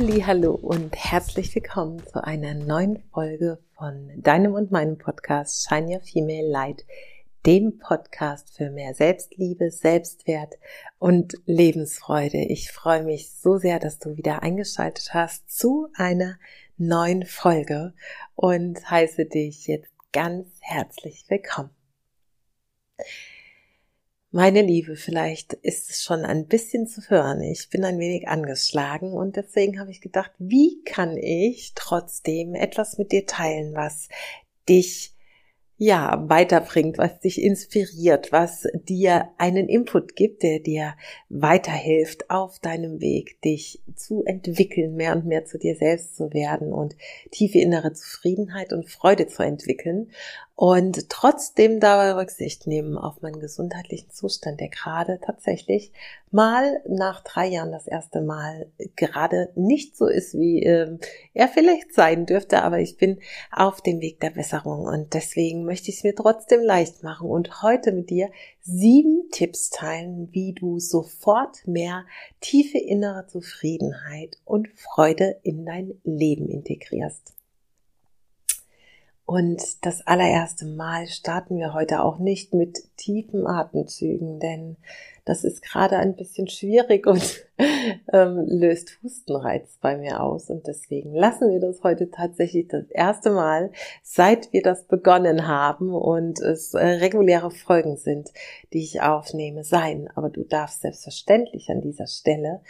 Hallo und herzlich willkommen zu einer neuen Folge von deinem und meinem Podcast Shine Your Female Light, dem Podcast für mehr Selbstliebe, Selbstwert und Lebensfreude. Ich freue mich so sehr, dass du wieder eingeschaltet hast zu einer neuen Folge und heiße dich jetzt ganz herzlich willkommen. Meine Liebe, vielleicht ist es schon ein bisschen zu hören. Ich bin ein wenig angeschlagen und deswegen habe ich gedacht, wie kann ich trotzdem etwas mit dir teilen, was dich ja, weiterbringt, was dich inspiriert, was dir einen Input gibt, der dir weiterhilft auf deinem Weg, dich zu entwickeln, mehr und mehr zu dir selbst zu werden und tiefe innere Zufriedenheit und Freude zu entwickeln und trotzdem dabei Rücksicht nehmen auf meinen gesundheitlichen Zustand, der gerade tatsächlich mal nach drei Jahren das erste Mal gerade nicht so ist, wie äh, er vielleicht sein dürfte, aber ich bin auf dem Weg der Besserung und deswegen möchte ich es mir trotzdem leicht machen und heute mit dir sieben Tipps teilen, wie du sofort mehr tiefe innere Zufriedenheit und Freude in dein Leben integrierst. Und das allererste Mal starten wir heute auch nicht mit tiefen Atemzügen, denn das ist gerade ein bisschen schwierig und ähm, löst Hustenreiz bei mir aus. Und deswegen lassen wir das heute tatsächlich das erste Mal, seit wir das begonnen haben und es äh, reguläre Folgen sind, die ich aufnehme, sein. Aber du darfst selbstverständlich an dieser Stelle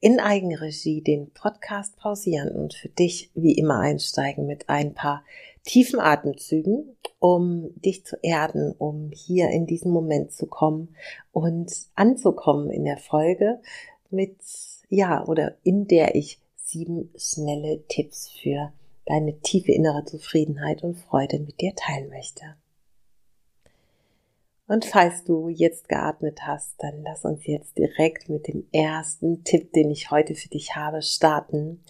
in Eigenregie den Podcast pausieren und für dich wie immer einsteigen mit ein paar tiefen Atemzügen, um dich zu erden, um hier in diesen Moment zu kommen und anzukommen in der Folge mit, ja, oder in der ich sieben schnelle Tipps für deine tiefe innere Zufriedenheit und Freude mit dir teilen möchte. Und falls du jetzt geatmet hast, dann lass uns jetzt direkt mit dem ersten Tipp, den ich heute für dich habe, starten.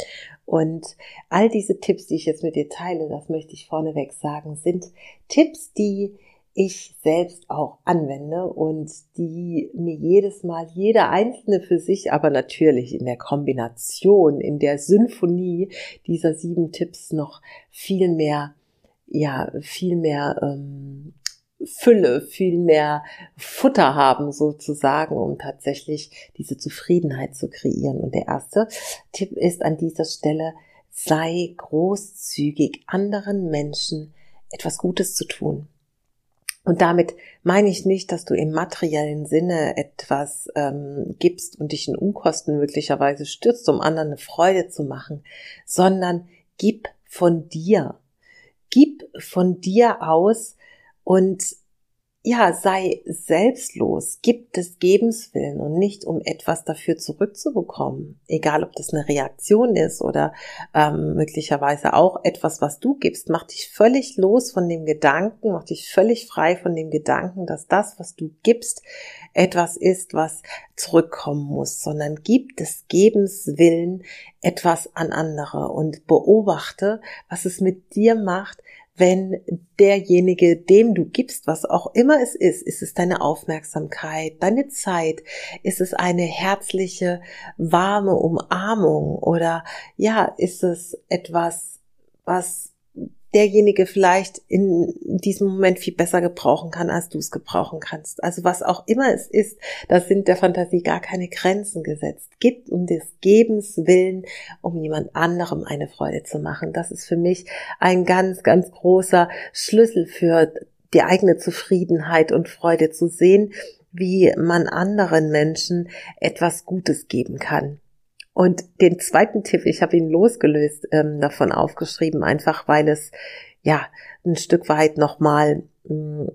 Und all diese Tipps, die ich jetzt mit dir teile, das möchte ich vorneweg sagen, sind Tipps, die ich selbst auch anwende und die mir jedes Mal jeder einzelne für sich, aber natürlich in der Kombination, in der Symphonie dieser sieben Tipps noch viel mehr, ja, viel mehr ähm, Fülle, viel mehr Futter haben sozusagen, um tatsächlich diese Zufriedenheit zu kreieren. Und der erste Tipp ist an dieser Stelle, sei großzügig anderen Menschen etwas Gutes zu tun. Und damit meine ich nicht, dass du im materiellen Sinne etwas ähm, gibst und dich in Unkosten möglicherweise stürzt, um anderen eine Freude zu machen, sondern gib von dir. Gib von dir aus, und ja, sei selbstlos, gib des Gebens willen und nicht um etwas dafür zurückzubekommen. Egal, ob das eine Reaktion ist oder ähm, möglicherweise auch etwas, was du gibst, mach dich völlig los von dem Gedanken, mach dich völlig frei von dem Gedanken, dass das, was du gibst, etwas ist, was zurückkommen muss, sondern gib des Gebens willen etwas an andere und beobachte, was es mit dir macht, wenn derjenige, dem du gibst, was auch immer es ist, ist es deine Aufmerksamkeit, deine Zeit, ist es eine herzliche, warme Umarmung oder ja, ist es etwas, was derjenige vielleicht in diesem Moment viel besser gebrauchen kann, als du es gebrauchen kannst. Also was auch immer es ist, da sind der Fantasie gar keine Grenzen gesetzt. Gibt um des Gebens willen, um jemand anderem eine Freude zu machen. Das ist für mich ein ganz, ganz großer Schlüssel für die eigene Zufriedenheit und Freude zu sehen, wie man anderen Menschen etwas Gutes geben kann. Und den zweiten Tipp, ich habe ihn losgelöst ähm, davon aufgeschrieben, einfach weil es ja ein Stück weit nochmal hm,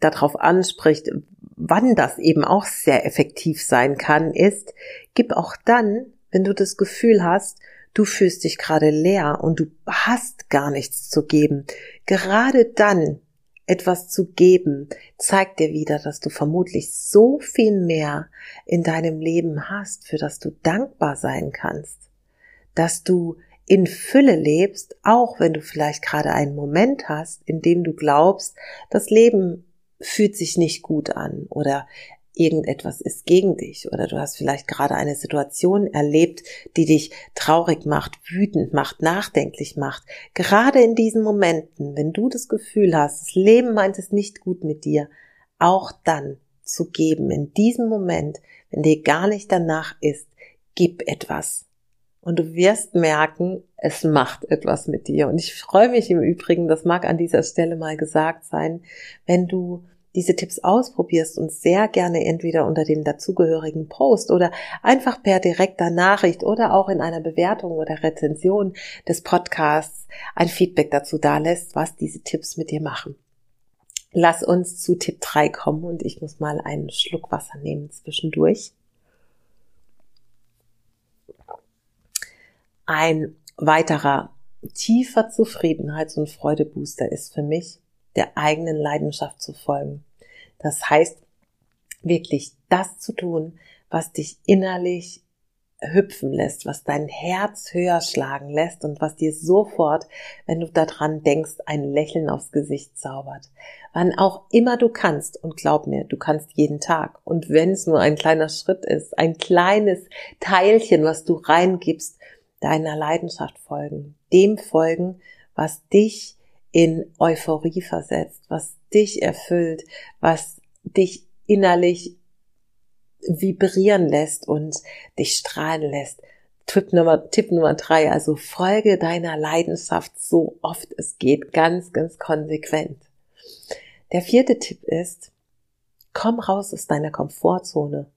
darauf anspricht, wann das eben auch sehr effektiv sein kann, ist, gib auch dann, wenn du das Gefühl hast, du fühlst dich gerade leer und du hast gar nichts zu geben. Gerade dann etwas zu geben, zeigt dir wieder, dass du vermutlich so viel mehr in deinem Leben hast, für das du dankbar sein kannst, dass du in Fülle lebst, auch wenn du vielleicht gerade einen Moment hast, in dem du glaubst, das Leben fühlt sich nicht gut an oder irgendetwas ist gegen dich oder du hast vielleicht gerade eine Situation erlebt, die dich traurig macht, wütend macht, nachdenklich macht. Gerade in diesen Momenten, wenn du das Gefühl hast, das Leben meint es nicht gut mit dir, auch dann zu geben, in diesem Moment, wenn dir gar nicht danach ist, gib etwas. Und du wirst merken, es macht etwas mit dir. Und ich freue mich im Übrigen, das mag an dieser Stelle mal gesagt sein, wenn du diese Tipps ausprobierst und sehr gerne entweder unter dem dazugehörigen Post oder einfach per direkter Nachricht oder auch in einer Bewertung oder Rezension des Podcasts ein Feedback dazu dalässt, was diese Tipps mit dir machen. Lass uns zu Tipp 3 kommen und ich muss mal einen Schluck Wasser nehmen zwischendurch. Ein weiterer tiefer Zufriedenheits- und Freudebooster ist für mich, der eigenen Leidenschaft zu folgen. Das heißt, wirklich das zu tun, was dich innerlich hüpfen lässt, was dein Herz höher schlagen lässt und was dir sofort, wenn du daran denkst, ein Lächeln aufs Gesicht zaubert. Wann auch immer du kannst, und glaub mir, du kannst jeden Tag. Und wenn es nur ein kleiner Schritt ist, ein kleines Teilchen, was du reingibst, deiner Leidenschaft folgen, dem folgen, was dich in Euphorie versetzt, was dich erfüllt, was dich innerlich vibrieren lässt und dich strahlen lässt. Tipp Nummer, Tipp Nummer drei, also folge deiner Leidenschaft so oft es geht, ganz, ganz konsequent. Der vierte Tipp ist, komm raus aus deiner Komfortzone.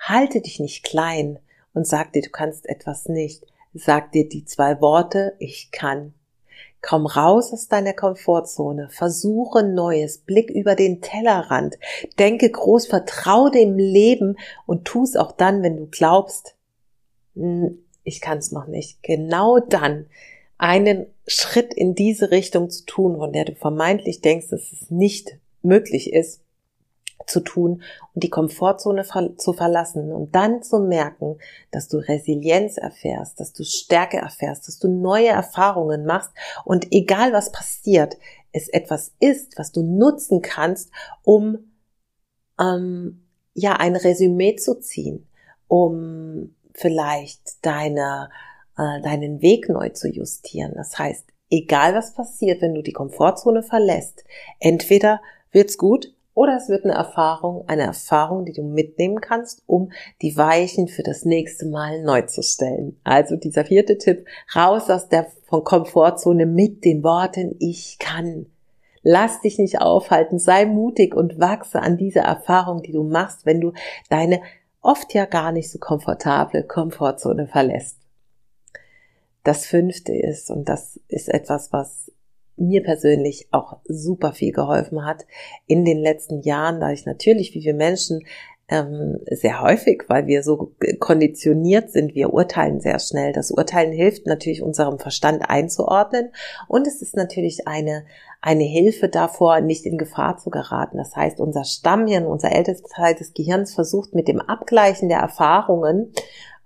Halte dich nicht klein und sag dir, du kannst etwas nicht. Sag dir die zwei Worte, ich kann Komm raus aus deiner Komfortzone, versuche Neues, blick über den Tellerrand, denke groß, vertraue dem Leben und tu es auch dann, wenn du glaubst, hm, ich kann es noch nicht. Genau dann einen Schritt in diese Richtung zu tun, von der du vermeintlich denkst, dass es nicht möglich ist, zu tun und die Komfortzone zu verlassen und dann zu merken, dass du Resilienz erfährst, dass du Stärke erfährst, dass du neue Erfahrungen machst und egal was passiert, es etwas ist, was du nutzen kannst, um ähm, ja ein Resümee zu ziehen, um vielleicht deine äh, deinen Weg neu zu justieren. Das heißt, egal was passiert, wenn du die Komfortzone verlässt, entweder wird's gut oder es wird eine Erfahrung, eine Erfahrung, die du mitnehmen kannst, um die Weichen für das nächste Mal neu zu stellen. Also dieser vierte Tipp, raus aus der von Komfortzone mit den Worten, ich kann. Lass dich nicht aufhalten, sei mutig und wachse an dieser Erfahrung, die du machst, wenn du deine oft ja gar nicht so komfortable Komfortzone verlässt. Das fünfte ist, und das ist etwas, was mir persönlich auch super viel geholfen hat in den letzten Jahren, da ich natürlich, wie wir Menschen, ähm, sehr häufig, weil wir so konditioniert sind, wir urteilen sehr schnell. Das Urteilen hilft natürlich unserem Verstand einzuordnen und es ist natürlich eine eine Hilfe davor, nicht in Gefahr zu geraten. Das heißt, unser Stammhirn, unser ältester Teil des Gehirns versucht mit dem Abgleichen der Erfahrungen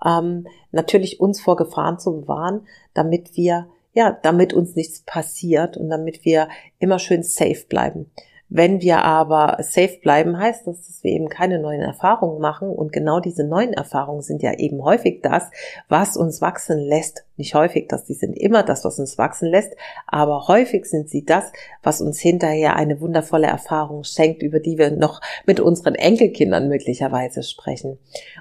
ähm, natürlich uns vor Gefahren zu bewahren, damit wir ja, damit uns nichts passiert und damit wir immer schön safe bleiben. Wenn wir aber safe bleiben, heißt das, dass wir eben keine neuen Erfahrungen machen. Und genau diese neuen Erfahrungen sind ja eben häufig das, was uns wachsen lässt. Nicht häufig, dass die sind immer das, was uns wachsen lässt, aber häufig sind sie das, was uns hinterher eine wundervolle Erfahrung schenkt, über die wir noch mit unseren Enkelkindern möglicherweise sprechen.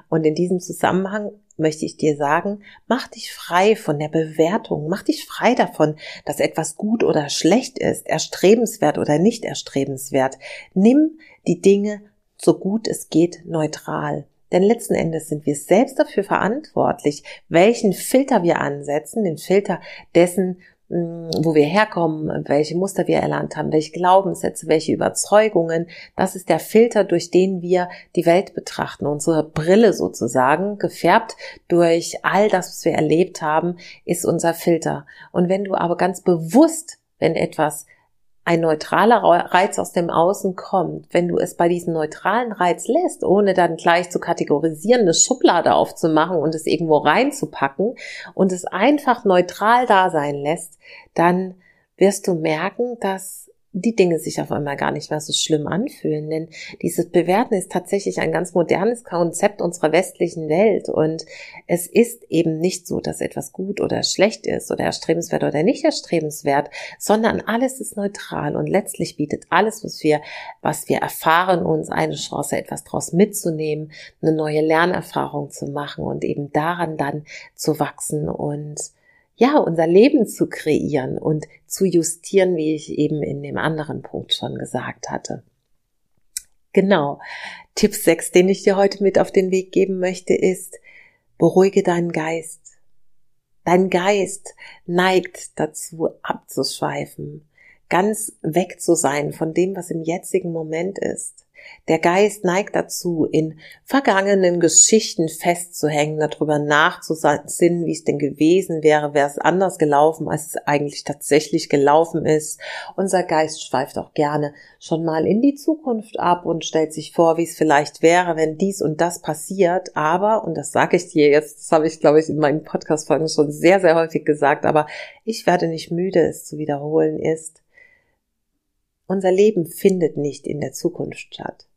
Und in diesem Zusammenhang möchte ich dir sagen, mach dich frei von der Bewertung, mach dich frei davon, dass etwas gut oder schlecht ist, erstrebenswert oder nicht erstrebenswert. Nimm die Dinge so gut es geht neutral. Denn letzten Endes sind wir selbst dafür verantwortlich, welchen Filter wir ansetzen, den Filter dessen, wo wir herkommen, welche Muster wir erlernt haben, welche Glaubenssätze, welche Überzeugungen. Das ist der Filter, durch den wir die Welt betrachten. Unsere Brille sozusagen, gefärbt durch all das, was wir erlebt haben, ist unser Filter. Und wenn du aber ganz bewusst, wenn etwas ein neutraler Reiz aus dem Außen kommt, wenn du es bei diesem neutralen Reiz lässt, ohne dann gleich zu kategorisieren, eine Schublade aufzumachen und es irgendwo reinzupacken und es einfach neutral da sein lässt, dann wirst du merken, dass die Dinge sich auf einmal gar nicht mehr so schlimm anfühlen. Denn dieses Bewerten ist tatsächlich ein ganz modernes Konzept unserer westlichen Welt. Und es ist eben nicht so, dass etwas gut oder schlecht ist oder erstrebenswert oder nicht erstrebenswert, sondern alles ist neutral und letztlich bietet alles, was wir, was wir erfahren, uns eine Chance, etwas daraus mitzunehmen, eine neue Lernerfahrung zu machen und eben daran dann zu wachsen und ja, unser Leben zu kreieren und zu justieren, wie ich eben in dem anderen Punkt schon gesagt hatte. Genau. Tipp 6, den ich dir heute mit auf den Weg geben möchte, ist, beruhige deinen Geist. Dein Geist neigt dazu abzuschweifen, ganz weg zu sein von dem, was im jetzigen Moment ist. Der Geist neigt dazu, in vergangenen Geschichten festzuhängen, darüber nachzusinnen, wie es denn gewesen wäre, wäre es anders gelaufen, als es eigentlich tatsächlich gelaufen ist. Unser Geist schweift auch gerne schon mal in die Zukunft ab und stellt sich vor, wie es vielleicht wäre, wenn dies und das passiert. Aber, und das sage ich dir jetzt, das habe ich, glaube ich, in meinen Podcast-Folgen schon sehr, sehr häufig gesagt, aber ich werde nicht müde, es zu wiederholen, ist, unser Leben findet nicht in der Zukunft statt.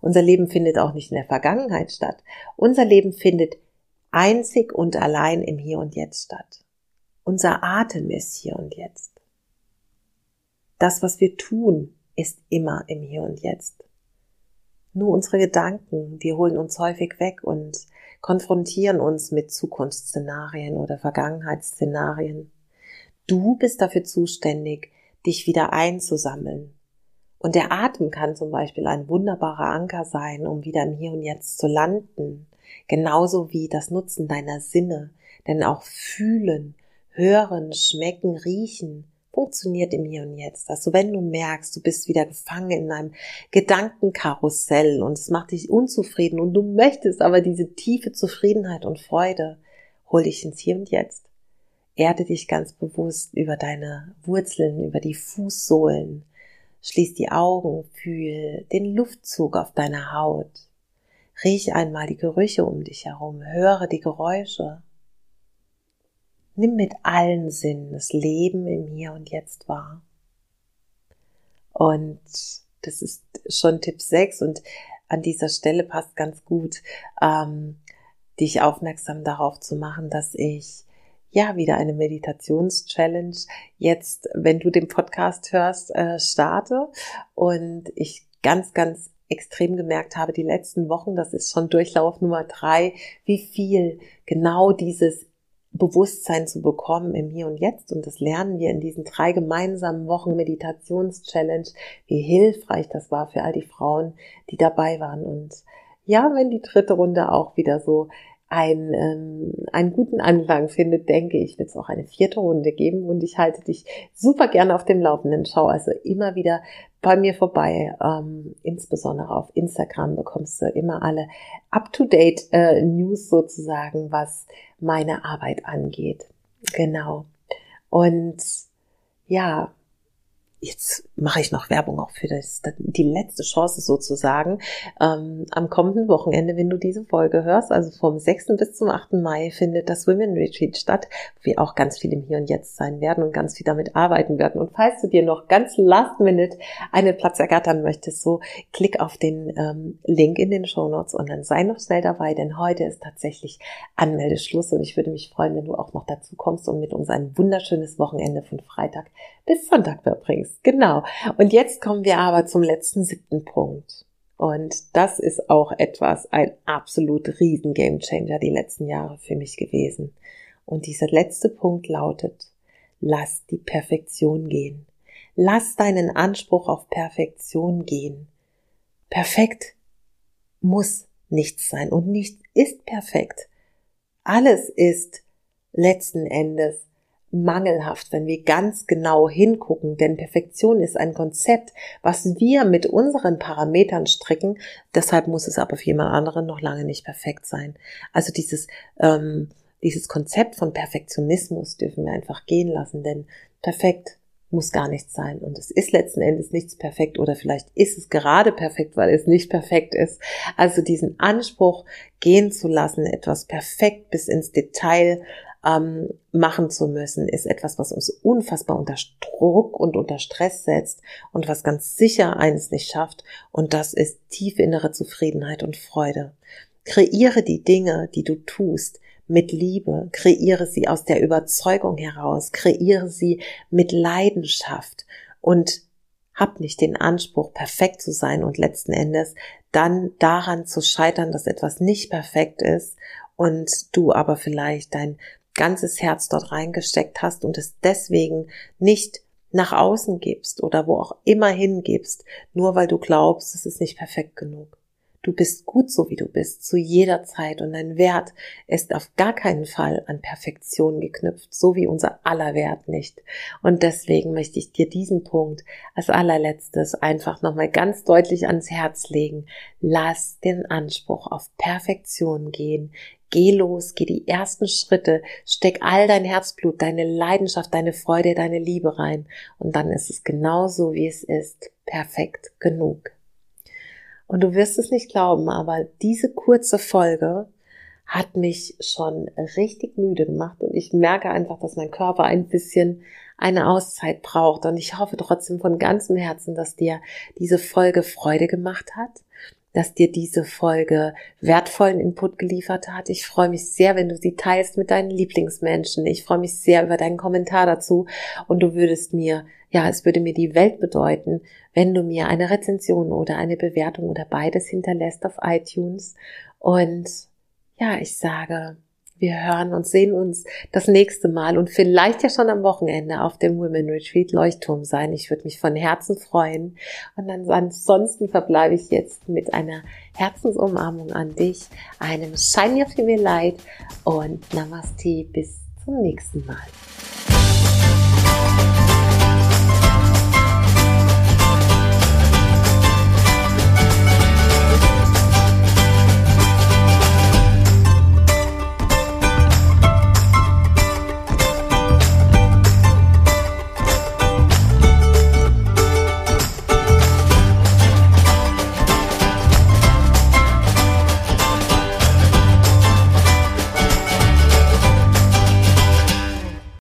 Unser Leben findet auch nicht in der Vergangenheit statt. Unser Leben findet einzig und allein im Hier und Jetzt statt. Unser Atem ist hier und jetzt. Das, was wir tun, ist immer im Hier und Jetzt. Nur unsere Gedanken, die holen uns häufig weg und konfrontieren uns mit Zukunftsszenarien oder Vergangenheitsszenarien. Du bist dafür zuständig, dich wieder einzusammeln, und der Atem kann zum Beispiel ein wunderbarer Anker sein, um wieder im Hier und Jetzt zu landen. Genauso wie das Nutzen deiner Sinne. Denn auch fühlen, hören, schmecken, riechen funktioniert im Hier und Jetzt. Also wenn du merkst, du bist wieder gefangen in einem Gedankenkarussell und es macht dich unzufrieden und du möchtest aber diese tiefe Zufriedenheit und Freude, hol dich ins Hier und Jetzt. Erde dich ganz bewusst über deine Wurzeln, über die Fußsohlen, Schließ die Augen, fühl den Luftzug auf deiner Haut. Riech einmal die Gerüche um dich herum, höre die Geräusche. Nimm mit allen Sinnen das Leben im Hier und Jetzt wahr. Und das ist schon Tipp 6 und an dieser Stelle passt ganz gut, ähm, dich aufmerksam darauf zu machen, dass ich ja wieder eine Meditations-Challenge jetzt, wenn du den Podcast hörst, äh, starte und ich ganz, ganz extrem gemerkt habe die letzten Wochen, das ist schon Durchlauf Nummer drei, wie viel genau dieses Bewusstsein zu bekommen im Hier und Jetzt. Und das lernen wir in diesen drei gemeinsamen Wochen Meditations-Challenge, wie hilfreich das war für all die Frauen, die dabei waren. Und ja, wenn die dritte Runde auch wieder so ein, ähm, einen guten Anklang findet, denke ich, wird es auch eine vierte Runde geben und ich halte dich super gerne auf dem Laufenden. Schau also immer wieder bei mir vorbei. Ähm, insbesondere auf Instagram bekommst du immer alle up-to-date äh, News sozusagen, was meine Arbeit angeht. Genau. Und ja, jetzt mache ich noch Werbung auch für das, die letzte Chance sozusagen. Ähm, am kommenden Wochenende, wenn du diese Folge hörst, also vom 6. bis zum 8. Mai, findet das Women Retreat statt, wo wir auch ganz viel im Hier und Jetzt sein werden und ganz viel damit arbeiten werden. Und falls du dir noch ganz last minute einen Platz ergattern möchtest, so klick auf den ähm, Link in den Show Notes und dann sei noch schnell dabei, denn heute ist tatsächlich Anmeldeschluss und ich würde mich freuen, wenn du auch noch dazu kommst und mit uns ein wunderschönes Wochenende von Freitag bis Sonntag verbringst. Genau. Und jetzt kommen wir aber zum letzten siebten Punkt. Und das ist auch etwas, ein absolut riesen Gamechanger die letzten Jahre für mich gewesen. Und dieser letzte Punkt lautet, lass die Perfektion gehen. Lass deinen Anspruch auf Perfektion gehen. Perfekt muss nichts sein und nichts ist perfekt. Alles ist letzten Endes mangelhaft, wenn wir ganz genau hingucken, denn Perfektion ist ein Konzept, was wir mit unseren Parametern stricken, deshalb muss es aber für jemand anderen noch lange nicht perfekt sein. Also dieses, ähm, dieses Konzept von Perfektionismus dürfen wir einfach gehen lassen, denn perfekt muss gar nichts sein. Und es ist letzten Endes nichts perfekt oder vielleicht ist es gerade perfekt, weil es nicht perfekt ist. Also diesen Anspruch gehen zu lassen, etwas perfekt bis ins Detail ähm, machen zu müssen, ist etwas, was uns unfassbar unter Druck und unter Stress setzt und was ganz sicher eines nicht schafft. Und das ist tiefe innere Zufriedenheit und Freude. Kreiere die Dinge, die du tust, mit Liebe, kreiere sie aus der Überzeugung heraus, kreiere sie mit Leidenschaft und hab nicht den Anspruch, perfekt zu sein und letzten Endes dann daran zu scheitern, dass etwas nicht perfekt ist und du aber vielleicht dein ganzes Herz dort reingesteckt hast und es deswegen nicht nach außen gibst oder wo auch immer hingibst, nur weil du glaubst, es ist nicht perfekt genug. Du bist gut so, wie du bist, zu jeder Zeit und dein Wert ist auf gar keinen Fall an Perfektion geknüpft, so wie unser aller Wert nicht. Und deswegen möchte ich dir diesen Punkt als allerletztes einfach nochmal ganz deutlich ans Herz legen. Lass den Anspruch auf Perfektion gehen. Geh los, geh die ersten Schritte, steck all dein Herzblut, deine Leidenschaft, deine Freude, deine Liebe rein. Und dann ist es genauso, wie es ist, perfekt genug. Und du wirst es nicht glauben, aber diese kurze Folge hat mich schon richtig müde gemacht und ich merke einfach, dass mein Körper ein bisschen eine Auszeit braucht und ich hoffe trotzdem von ganzem Herzen, dass dir diese Folge Freude gemacht hat, dass dir diese Folge wertvollen Input geliefert hat. Ich freue mich sehr, wenn du sie teilst mit deinen Lieblingsmenschen. Ich freue mich sehr über deinen Kommentar dazu und du würdest mir ja, es würde mir die Welt bedeuten, wenn du mir eine Rezension oder eine Bewertung oder beides hinterlässt auf iTunes. Und ja, ich sage, wir hören und sehen uns das nächste Mal und vielleicht ja schon am Wochenende auf dem Women Retreat Leuchtturm sein. Ich würde mich von Herzen freuen. Und ansonsten verbleibe ich jetzt mit einer Herzensumarmung an dich, einem Shine Your Female Light und Namaste bis zum nächsten Mal.